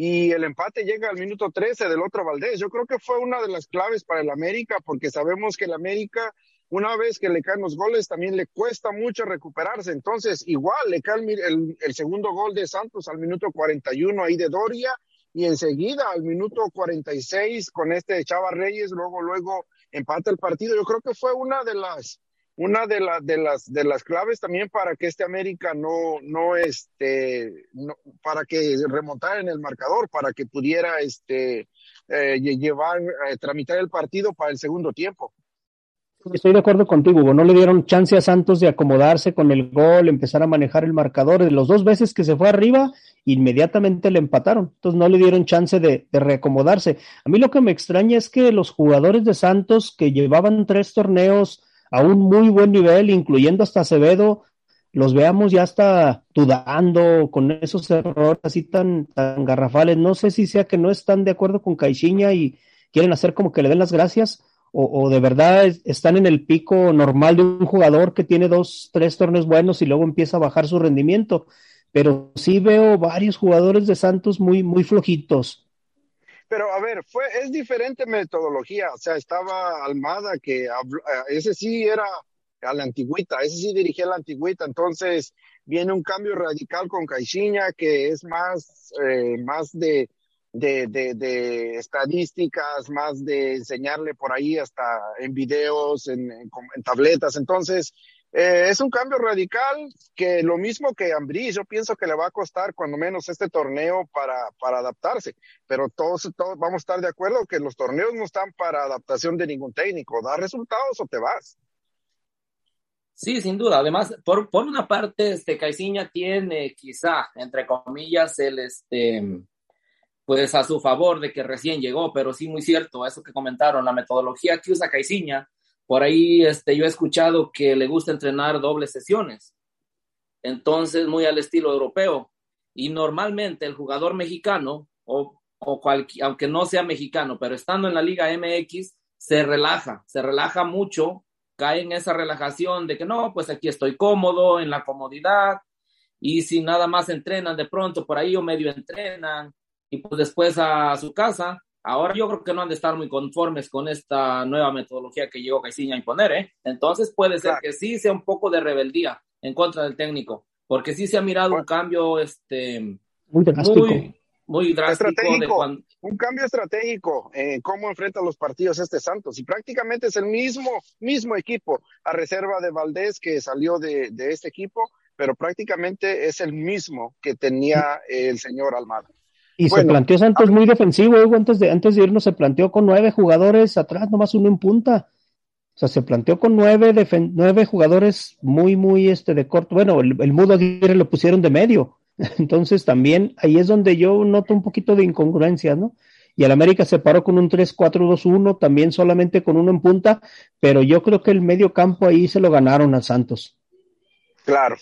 y el empate llega al minuto 13 del otro Valdés. Yo creo que fue una de las claves para el América, porque sabemos que el América, una vez que le caen los goles, también le cuesta mucho recuperarse. Entonces, igual le cae el, el, segundo gol de Santos al minuto 41 ahí de Doria, y enseguida al minuto 46 con este Chava Reyes, luego, luego empata el partido. Yo creo que fue una de las una de, de, las, de las claves también para que este América no, no, este, para que remontara en el marcador, para que pudiera este, eh, llevar, eh, tramitar el partido para el segundo tiempo. Estoy de acuerdo contigo, Hugo. No le dieron chance a Santos de acomodarse con el gol, empezar a manejar el marcador. De los dos veces que se fue arriba, inmediatamente le empataron. Entonces no le dieron chance de, reacomodarse. A mí lo que me extraña es que los jugadores de Santos que llevaban tres torneos a un muy buen nivel, incluyendo hasta Acevedo, los veamos ya hasta dudando con esos errores así tan, tan garrafales. No sé si sea que no están de acuerdo con Caixinha y quieren hacer como que le den las gracias o, de verdad están en el pico normal de un jugador que tiene dos, tres torneos buenos y luego empieza a bajar su rendimiento. Pero sí veo varios jugadores de Santos muy, muy flojitos. Pero a ver, fue, es diferente metodología. O sea, estaba Almada que habló, eh, ese sí era a la antigüita, ese sí dirigía a la antigüita. Entonces viene un cambio radical con Caixinha que es más, eh, más de, de, de, de, estadísticas, más de enseñarle por ahí hasta en videos, en, tabletas. Entonces, eh, es un cambio radical que lo mismo que Ambrí, yo pienso que le va a costar cuando menos este torneo para, para adaptarse, pero todos, todos vamos a estar de acuerdo que los torneos no están para adaptación de ningún técnico, da resultados o te vas. Sí, sin duda. Además, por, por una parte, este Caiciña tiene quizá, entre comillas, el este pues a su favor de que recién llegó, pero sí muy cierto, eso que comentaron, la metodología que usa Caiciña por ahí este, yo he escuchado que le gusta entrenar dobles sesiones, entonces muy al estilo europeo. Y normalmente el jugador mexicano, o, o aunque no sea mexicano, pero estando en la Liga MX, se relaja, se relaja mucho, cae en esa relajación de que no, pues aquí estoy cómodo, en la comodidad, y si nada más entrenan de pronto por ahí o medio entrenan, y pues después a su casa, Ahora yo creo que no han de estar muy conformes con esta nueva metodología que llegó Caixinha a imponer, ¿eh? Entonces puede ser claro. que sí sea un poco de rebeldía en contra del técnico, porque sí se ha mirado un cambio este muy drástico, muy, muy drástico estratégico, cuando... un cambio estratégico en cómo enfrenta los partidos este Santos y prácticamente es el mismo mismo equipo a reserva de Valdés que salió de, de este equipo, pero prácticamente es el mismo que tenía el señor Almada. Y bueno, se planteó Santos muy defensivo, Hugo, antes de, antes de irnos se planteó con nueve jugadores atrás, nomás uno en punta. O sea, se planteó con nueve, nueve jugadores muy, muy este de corto. Bueno, el, el Mudo Aguirre lo pusieron de medio. Entonces también ahí es donde yo noto un poquito de incongruencia, ¿no? Y el América se paró con un 3-4-2-1, también solamente con uno en punta, pero yo creo que el medio campo ahí se lo ganaron a Santos. Claro,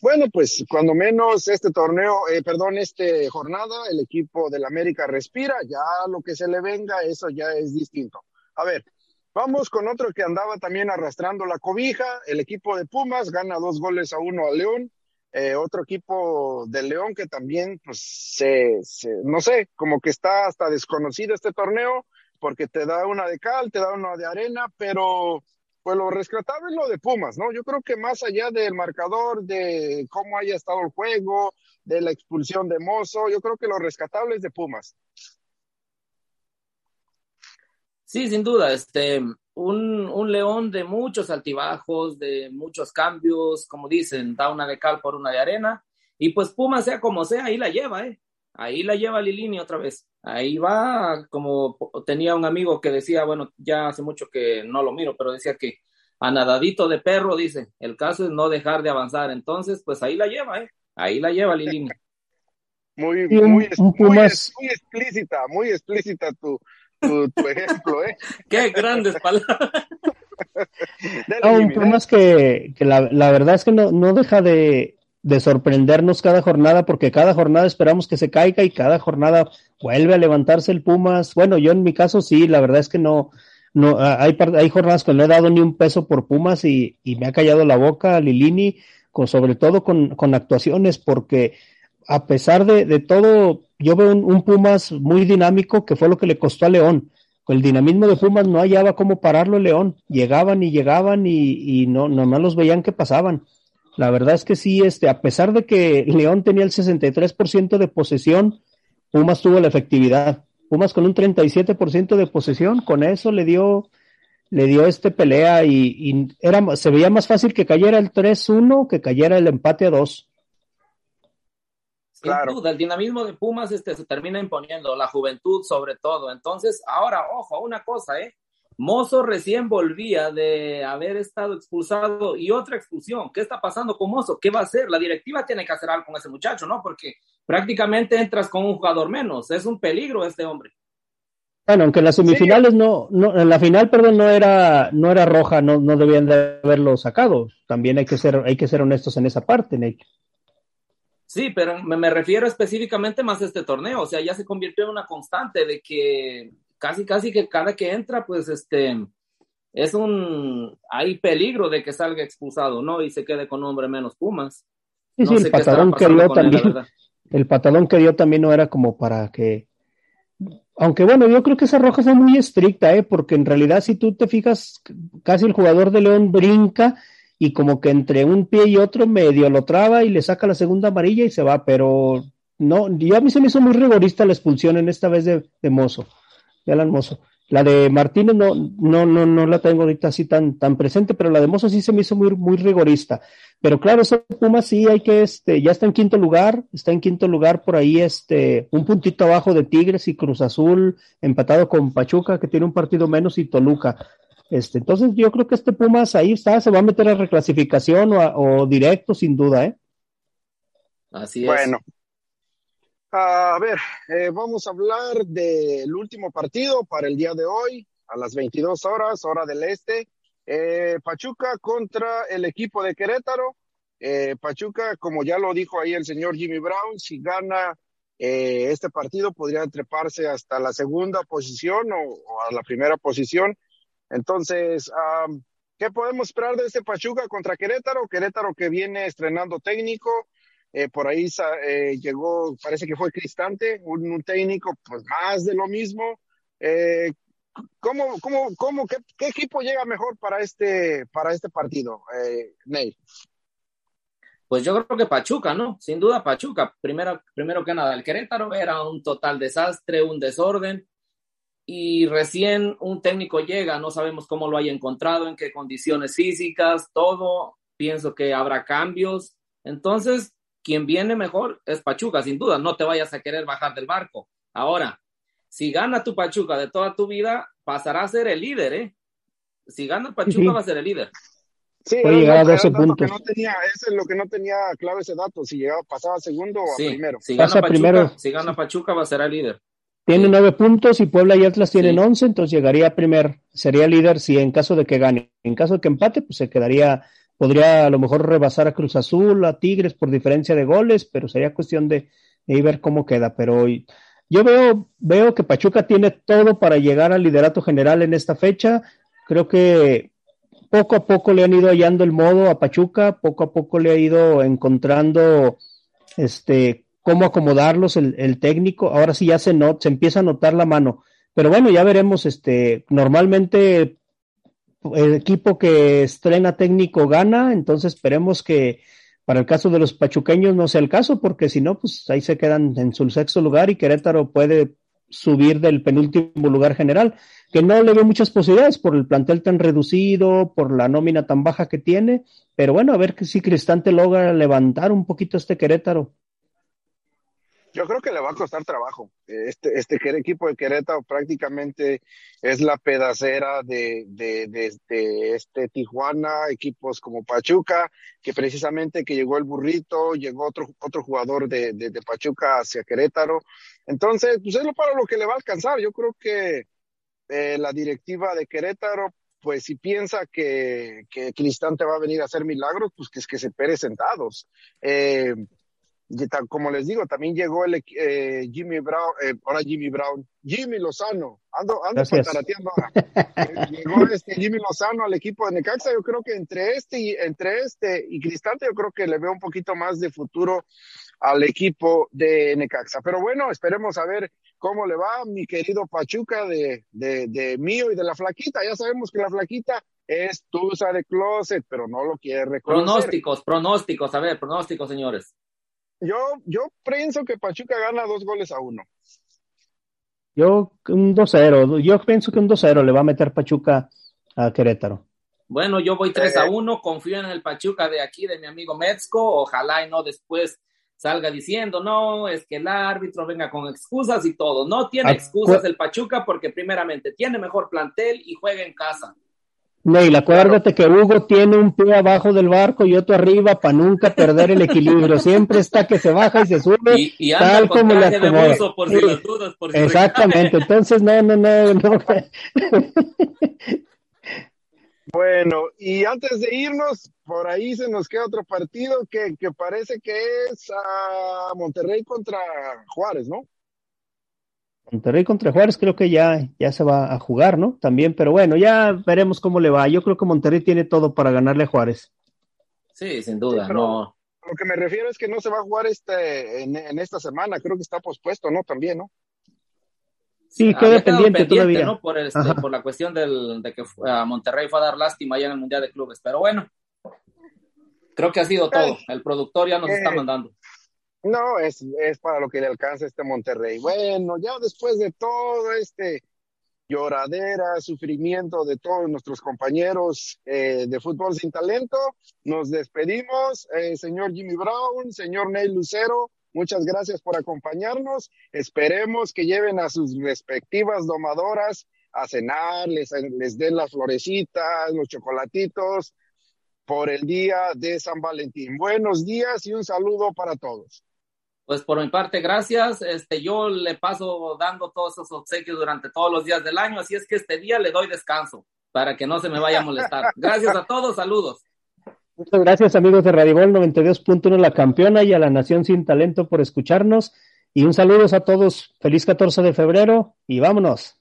bueno, pues cuando menos este torneo, eh, perdón, este jornada, el equipo del América respira, ya lo que se le venga, eso ya es distinto. A ver, vamos con otro que andaba también arrastrando la cobija, el equipo de Pumas gana dos goles a uno a León, eh, otro equipo de León que también, pues, se, se, no sé, como que está hasta desconocido este torneo, porque te da una de cal, te da una de arena, pero pues lo rescatable es lo de Pumas, ¿no? Yo creo que más allá del marcador, de cómo haya estado el juego, de la expulsión de Mozo, yo creo que lo rescatable es de Pumas. Sí, sin duda. Este, un, un, león de muchos altibajos, de muchos cambios, como dicen, da una de cal por una de arena, y pues Puma sea como sea, ahí la lleva, ¿eh? Ahí la lleva Lilini otra vez. Ahí va, como tenía un amigo que decía, bueno, ya hace mucho que no lo miro, pero decía que a nadadito de perro, dice, el caso es no dejar de avanzar. Entonces, pues ahí la lleva, ¿eh? Ahí la lleva Lilini. Muy, muy, muy, muy, explícita, muy explícita tu, tu, ejemplo, ¿eh? Qué grandes palabras. no, un Pumas que, que la, la, verdad es que no, no deja de, de sorprendernos cada jornada, porque cada jornada esperamos que se caiga y cada jornada vuelve a levantarse el Pumas. Bueno, yo en mi caso sí, la verdad es que no, no, hay, hay jornadas que no he dado ni un peso por Pumas y, y me ha callado la boca Lilini, con, sobre todo con, con actuaciones, porque a pesar de, de todo, yo veo un, Pumas muy dinámico que fue lo que le costó a León. El dinamismo de Pumas no hallaba cómo pararlo León. Llegaban y llegaban y, y no, nomás los veían que pasaban. La verdad es que sí, este, a pesar de que León tenía el 63% de posesión, Pumas tuvo la efectividad. Pumas con un 37% de posesión, con eso le dio, le dio este pelea y, y, era, se veía más fácil que cayera el 3-1 que cayera el empate a 2. Sin claro. duda, el dinamismo de Pumas este, se termina imponiendo, la juventud sobre todo. Entonces, ahora, ojo, una cosa, ¿eh? Mozo recién volvía de haber estado expulsado y otra expulsión. ¿Qué está pasando con Mozo? ¿Qué va a hacer? La directiva tiene que hacer algo con ese muchacho, ¿no? Porque prácticamente entras con un jugador menos. Es un peligro este hombre. Bueno, aunque en las semifinales sí. no, no, en la final, perdón, no era, no era roja, no, no debían de haberlo sacado. También hay que ser, hay que ser honestos en esa parte, Nate. Sí, pero me, me refiero específicamente más a este torneo. O sea, ya se convirtió en una constante de que casi, casi que cada que entra, pues este, es un, hay peligro de que salga expulsado, ¿no? Y se quede con un hombre menos Pumas. Sí, no sí, el patadón que dio también, él, el patadón que dio también no era como para que, aunque bueno, yo creo que esa roja fue muy estricta, ¿eh? Porque en realidad si tú te fijas, casi el jugador de León brinca y como que entre un pie y otro medio lo traba y le saca la segunda amarilla y se va, pero no, yo a mí se me hizo muy rigorista la expulsión en esta vez de, de Mozo de Alan Mozo. La de Martínez no, no, no, no la tengo ahorita así tan, tan presente, pero la de Mozo sí se me hizo muy, muy rigorista. Pero claro, ese Puma sí hay que, este, ya está en quinto lugar, está en quinto lugar por ahí, este, un puntito abajo de Tigres y Cruz Azul, empatado con Pachuca, que tiene un partido menos, y Toluca. Este, entonces yo creo que este Pumas ahí está, se va a meter a reclasificación o, a, o directo, sin duda, ¿eh? Así es. Bueno, a ver, eh, vamos a hablar del último partido para el día de hoy, a las 22 horas, hora del este. Eh, Pachuca contra el equipo de Querétaro. Eh, Pachuca, como ya lo dijo ahí el señor Jimmy Brown, si gana este partido podría treparse hasta la segunda posición o, a la primera posición. Entonces, ¿qué podemos esperar de este Pachuca contra Querétaro? Querétaro que viene estrenando técnico, eh, por ahí eh, llegó, parece que fue Cristante, un, un, técnico pues más de lo mismo. Eh, ¿Cómo, cómo, cómo, qué, qué, equipo llega mejor para este, para este partido, eh, Ney? Pues yo creo que Pachuca, ¿no? Sin duda Pachuca. Primero, primero que nada, el Querétaro era un total desastre, un desorden. Y recién un técnico llega, no sabemos cómo lo haya encontrado, en qué condiciones físicas, todo. Pienso que habrá cambios. Entonces, quien viene mejor es Pachuca, sin duda, no te vayas a querer bajar del barco. Ahora, si gana tu Pachuca de toda tu vida, pasará a ser el líder, ¿eh? Si gana el Pachuca, sí. va a ser el líder. Sí, Puede llegar a 12 puntos. No tenía, eso es lo que no tenía claro ese dato, si llegaba, pasaba segundo o sí, a primero. Si gana, Pachuca, primero. si gana Pachuca, va a ser el líder. Tiene nueve puntos y Puebla y Atlas tienen sí. once, entonces llegaría a primer, sería líder si en caso de que gane. En caso de que empate, pues se quedaría podría a lo mejor rebasar a Cruz Azul, a Tigres por diferencia de goles, pero sería cuestión de, de ver cómo queda. Pero yo veo, veo que Pachuca tiene todo para llegar al liderato general en esta fecha. Creo que poco a poco le han ido hallando el modo a Pachuca, poco a poco le ha ido encontrando este cómo acomodarlos el, técnico. Ahora sí ya se, not, se empieza a notar la mano. Pero bueno, ya veremos, este, normalmente el equipo que estrena técnico gana, entonces esperemos que para el caso de los pachuqueños no sea el caso, porque si no, pues ahí se quedan en su sexto lugar y Querétaro puede subir del penúltimo lugar general, que no le veo muchas posibilidades por el plantel tan reducido, por la nómina tan baja que tiene, pero bueno, a ver si Cristante logra levantar un poquito este Querétaro. Yo creo que le va a costar trabajo. Este, este equipo de Querétaro prácticamente es la pedacera de, de, este Tijuana, equipos como Pachuca, que precisamente que llegó el burrito, llegó otro, otro jugador de, de, Pachuca hacia Querétaro. Entonces, pues es lo para lo que le va a alcanzar. Yo creo que eh, la directiva de Querétaro, pues si piensa que, que Cristante va a venir a hacer milagros, pues que es que se pere sentados. Eh, como les digo, también llegó el eh, Jimmy Brown, eh, ahora Jimmy Brown, Jimmy Lozano, ando, ando ahora. Llegó este Jimmy Lozano al equipo de Necaxa, yo creo que entre este y entre este y Cristante, yo creo que le veo un poquito más de futuro al equipo de Necaxa. Pero bueno, esperemos a ver cómo le va mi querido Pachuca de, de, de mío y de la flaquita. Ya sabemos que la flaquita es tusa de closet, pero no lo quiere reconocer. Pronósticos, pronósticos, a ver, pronósticos, señores. Yo, yo pienso que Pachuca gana dos goles a uno. Yo un 2-0, yo pienso que un 2-0 le va a meter Pachuca a Querétaro. Bueno, yo voy 3 a 1, eh. confío en el Pachuca de aquí, de mi amigo Metzco, ojalá y no después salga diciendo, no, es que el árbitro venga con excusas y todo. No tiene excusas el Pachuca porque primeramente tiene mejor plantel y juega en casa. Neil, acuérdate que Hugo tiene un pie abajo del barco y otro arriba para nunca perder el equilibrio. Siempre está que se baja y se sube, y, tal como le acomoda. Por si las dudas, por si Exactamente, entonces no, no, no, no. Bueno, y antes de irnos, por ahí se nos queda otro partido que, que parece que es a Monterrey contra Juárez, ¿no? Monterrey contra Juárez creo que ya, ya se va a jugar, ¿no? También, pero bueno, ya veremos cómo le va. Yo creo que Monterrey tiene todo para ganarle a Juárez. Sí, sin duda, no. Lo que me refiero es que no se va a jugar este en, esta semana, creo que está pospuesto, ¿no? También, ¿no? Sí, queda pendiente, todavía. ¿no? Por, este, por la cuestión del, de que a Monterrey fue a dar lástima allá en el Mundial de Clubes. Pero bueno, creo que ha sido todo. El productor ya nos está eh, mandando. No, es, es para lo que le alcanza este Monterrey. Bueno, ya después de todo este lloradera, sufrimiento de todos nuestros compañeros eh, de fútbol sin talento, nos despedimos. Eh, señor Jimmy Brown, señor Neil Lucero, muchas gracias por acompañarnos. Esperemos que lleven a sus respectivas domadoras a cenar, les, les den las florecitas, los chocolatitos por el día de San Valentín. Buenos días y un saludo para todos. Pues por mi parte, gracias. Este, yo le paso dando todos esos obsequios durante todos los días del año, así es que este día le doy descanso para que no se me vaya a molestar. Gracias a todos, saludos. Muchas gracias amigos de Radio Gol 92.1 La Campeona y a la Nación Sin Talento por escucharnos. Y un saludo a todos. Feliz 14 de febrero y vámonos.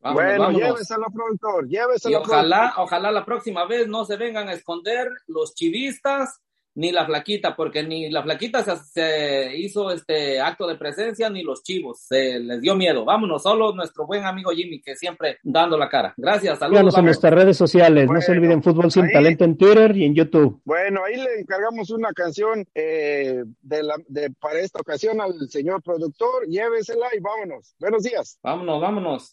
bueno, lléveselo, productor, lléveselo. Y ojalá, ojalá la próxima vez no se vengan a esconder los chivistas ni la flaquita, porque ni la flaquita se, hizo este acto de presencia, ni los chivos, se les dio miedo. Vámonos, solo nuestro buen amigo Jimmy, que siempre dando la cara. Gracias, saludos. Síganos en nuestras redes sociales, no se olviden Fútbol Sin Talento en Twitter y en YouTube. Bueno, ahí le encargamos una canción eh, de la, de, para esta ocasión al señor productor, llévesela y vámonos. Buenos días. Vámonos, vámonos.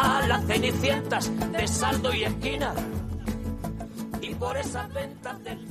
a las cenicientas de saldo y esquina. Y por esas ventas del